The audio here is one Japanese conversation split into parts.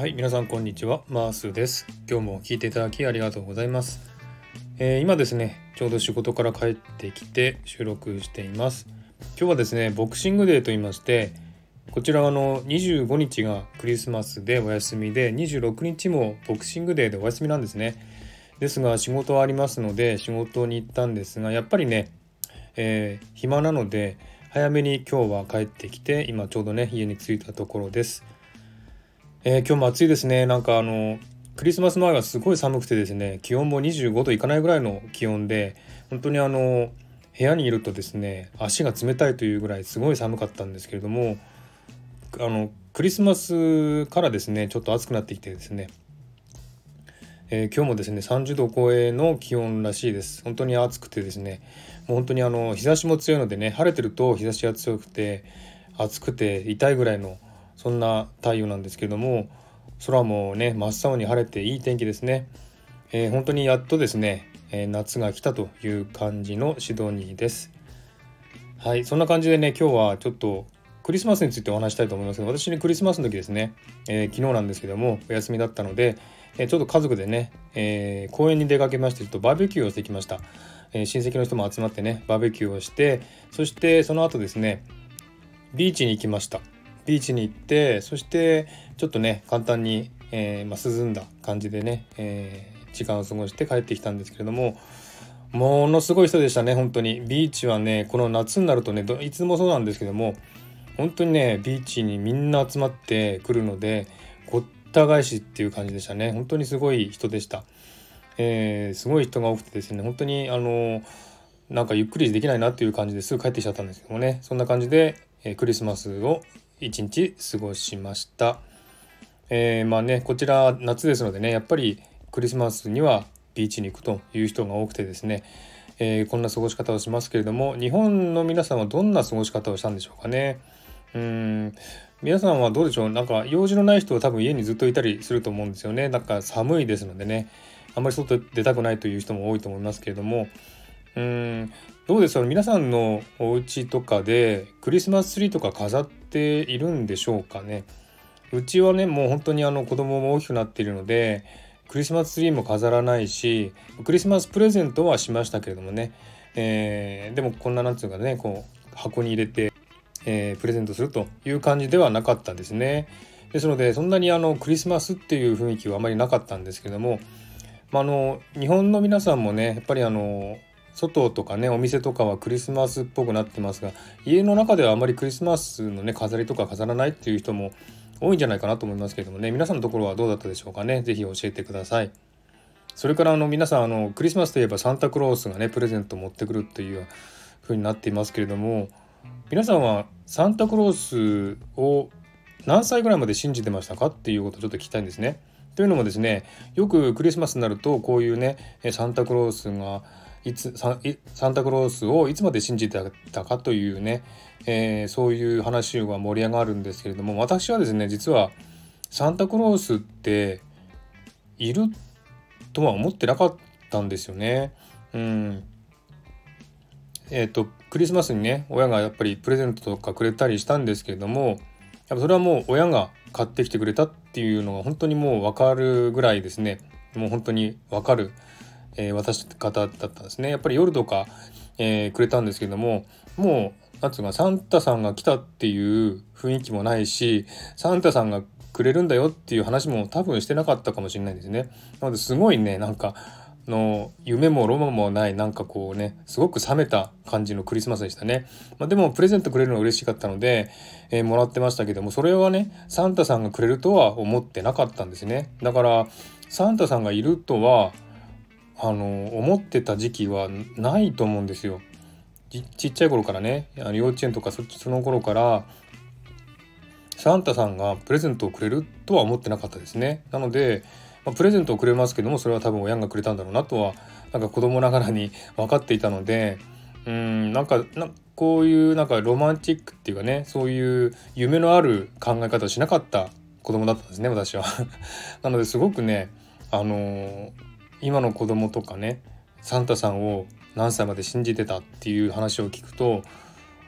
はい皆さんこんにちは。マースです。今日も聞いていただきありがとうございます、えー、今ですねちょうど仕事から帰ってきて収録しています。今日はですねボクシングデーと言いましてこちらはの25日がクリスマスでお休みで26日もボクシングデーでお休みなんですね。ですが仕事はありますので仕事に行ったんですがやっぱりね、えー、暇なので早めに今日は帰ってきて今ちょうどね家に着いたところです。えー、今日も暑いですね。なんかあのクリスマス前はすごい寒くてですね気温も25度いかないぐらいの気温で本当にあの部屋にいるとですね足が冷たいというぐらいすごい寒かったんですけれどもあのクリスマスからですねちょっと暑くなってきてですね、えー、今日もですね30度超えの気温らしいです。本当に暑くてですねもう本当にあの日差しも強いのでね晴れてると日差しが強くて暑くて痛いぐらいのそんな太陽なんですけども空もね真っ青に晴れていい天気ですね、えー、本当にやっとですね、えー、夏が来たという感じのシドニーです。はいそんな感じでね今日はちょっとクリスマスについてお話したいと思いますけど私ねクリスマスの時ですね、えー、昨日なんですけどもお休みだったので、えちょっと家族でね、え公園に出かけましてちょっとバーベキューをしてきました、え親戚の人も集まってねバーベキューをしてそしてその後ですねビーチに行きました。ビーチに行ってそしてちょっとね簡単に、えー、ま、涼んだ感じでね、えー、時間を過ごして帰ってきたんですけれどもものすごい人でしたね本当に。ビーチはねこの夏になるとねいつもそうなんですけども本当にねビーチにみんな集まってくるのでごった返しっていう感じでしたね。本当にすごい人でした、えー、すごい人が多くてですね本当にあのなんかゆっくりできないなっていう感じですぐ帰ってきちゃったんですけどもね。そんな感じで、えー、クリスマスを一日過ごしました。えー、まあねこちら夏ですのでねやっぱりクリスマスにはビーチに行くという人が多くてですね、えー、こんな過ごし方をしますけれども日本の皆さんはどんな過ごし方をしたんでしょうかね。うん皆さんはどうでしょう？なんか用事のない人は多分家にずっといたりすると思うんですよね。なんか寒いですのでねあんまり外出たくないという人も多いと思いますけれどもうん。どうですか皆さんのお家とかでクリスマスツリーとか飾っているんでしょうかね。うちはねもう本当にあの子供も大きくなっているのでクリスマスツリーも飾らないしクリスマスプレゼントはしましたけれどもね、えー、でもこんななんつうかねこう箱に入れて、えー、プレゼントするという感じではなかったですね。ですのでそんなにあのクリスマスっていう雰囲気はあまりなかったんですけども、まあ、あの日本の皆さんもねやっぱりあの外とかねお店とかはクリスマスっぽくなってますが家の中ではあまりクリスマスのね飾りとか飾らないっていう人も多いんじゃないかなと思いますけどもね皆さんのところはどうだったでしょうかね是非教えてください。それからあの皆さんあのクリスマスといえばサンタクロースがねプレゼントを持ってくるっていう風になっていますけれども皆さんはサンタクロースを何歳ぐらいまで信じてましたかっていうことをちょっと聞きたいんですね。というのもですねよくクリスマスになるとこういうねサンタクロースがいつサンタクロースをいつまで信じてたかというね、えー、そういう話が盛り上がるんですけれども私はですね実はサンタクロースっているとは思ってなかったんですよね。うん。えーと、クリスマスにね親がやっぱりプレゼントとかくれたりしたんですけれどもやっぱそれはもう親が買ってきてくれたっていうのが本当にもう分かるぐらいですね。もう本当に分かる。えー、渡し方だったんですね。やっぱり夜とか、えー、くれたんですけどももう何つうかサンタさんが来たっていう雰囲気もないしサンタさんがくれるんだよっていう話も多分してなかったかもしれないですね。なのですごいねなんかの夢もロマンもないなんかこうねすごく冷めた感じのクリスマスでしたね、まあ、でもプレゼントくれるの嬉しかったので、えー、もらってましたけどもそれはねサンタさんがくれるとは思ってなかったんですね。だからサンタさんがいるとはあの思ってた時期はないと思うんですよ。ちっちゃい頃からねあの幼稚園とかそその頃からサンタさんがプレゼントをくれるとは思ってなかったですね。なので、まあ、プレゼントをくれますけどもそれは多分親がくれたんだろうなとはなんか子供ながらに分かっていたのでうんなんかなこういうなんかロマンチックっていうかねそういう夢のある考え方をしなかった子供だったんですね私は。なのですごくねあのー今の子供とかねサンタさんを何歳まで信じてたっていう話を聞くと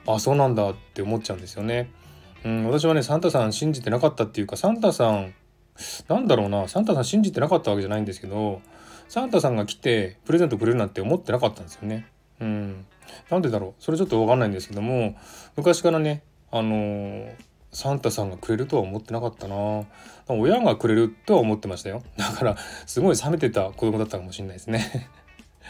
あそうなんだって思っちゃうんですよね。うん、私はねサンタさん信じてなかったっていうかサンタさんなんだろうなサンタさん信じてなかったわけじゃないんですけどサンタさんが来てプレゼントくれるなんて思ってなかったんですよね。うん、なんでだろうそれちょっと分かんないんですけども昔からねあのー、サンタさんがくれるとは思ってなかったな。親がくれるとは思ってましたよ。だからすごい冷めてた子供だったかもしれないですね。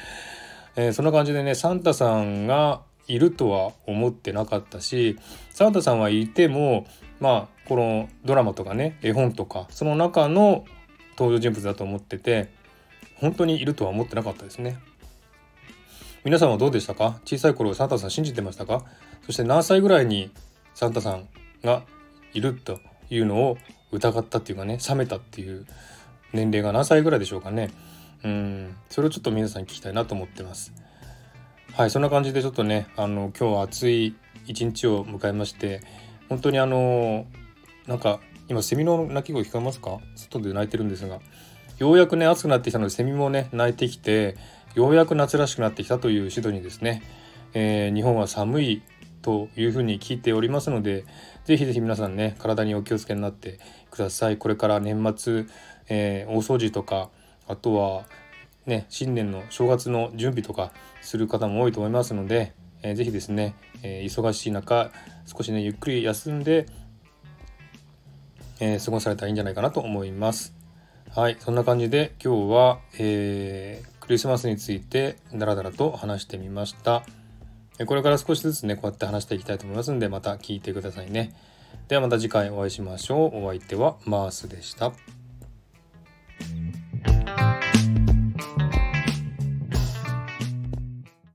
えー、そんな感じでねサンタさんがいるとは思ってなかったしサンタさんはいてもまあこのドラマとかね絵本とかその中の登場人物だと思ってて本当にいるとは思ってなかったですね。皆さんはどうでしたか？小さい頃サンタさん信じてましたか？そして何歳ぐらいにサンタさんがいるというのを疑ったっていうかね冷めたっていう年齢が何歳ぐらいでしょうかね。うん。それをちょっと皆さんに聞きたいなと思ってます。はいそんな感じでちょっとねあの今日は暑い一日を迎えまして本当にあのなんか今セミの鳴き声聞こえますか？外で鳴いてるんですがようやくね暑くなってきたのでセミもね鳴いてきてようやく夏らしくなってきたというシドニーですね、えー、日本は寒いというふうに聞いておりますのでぜひぜひ皆さんね体にお気をつけになってくださいこれから年末、えー、大掃除とかあとはね新年の正月の準備とかする方も多いと思いますので、えー、ぜひですね、えー、忙しい中少しねゆっくり休んで、えー、過ごされたらいいんじゃないかなと思いますはいそんな感じで今日は、えー、クリスマスについてダラダラと話してみました。これから少しずつね、こうやって話していきたいと思いますんで、また聞いてくださいね。ではまた次回お会いしましょう。お相手はマースでした。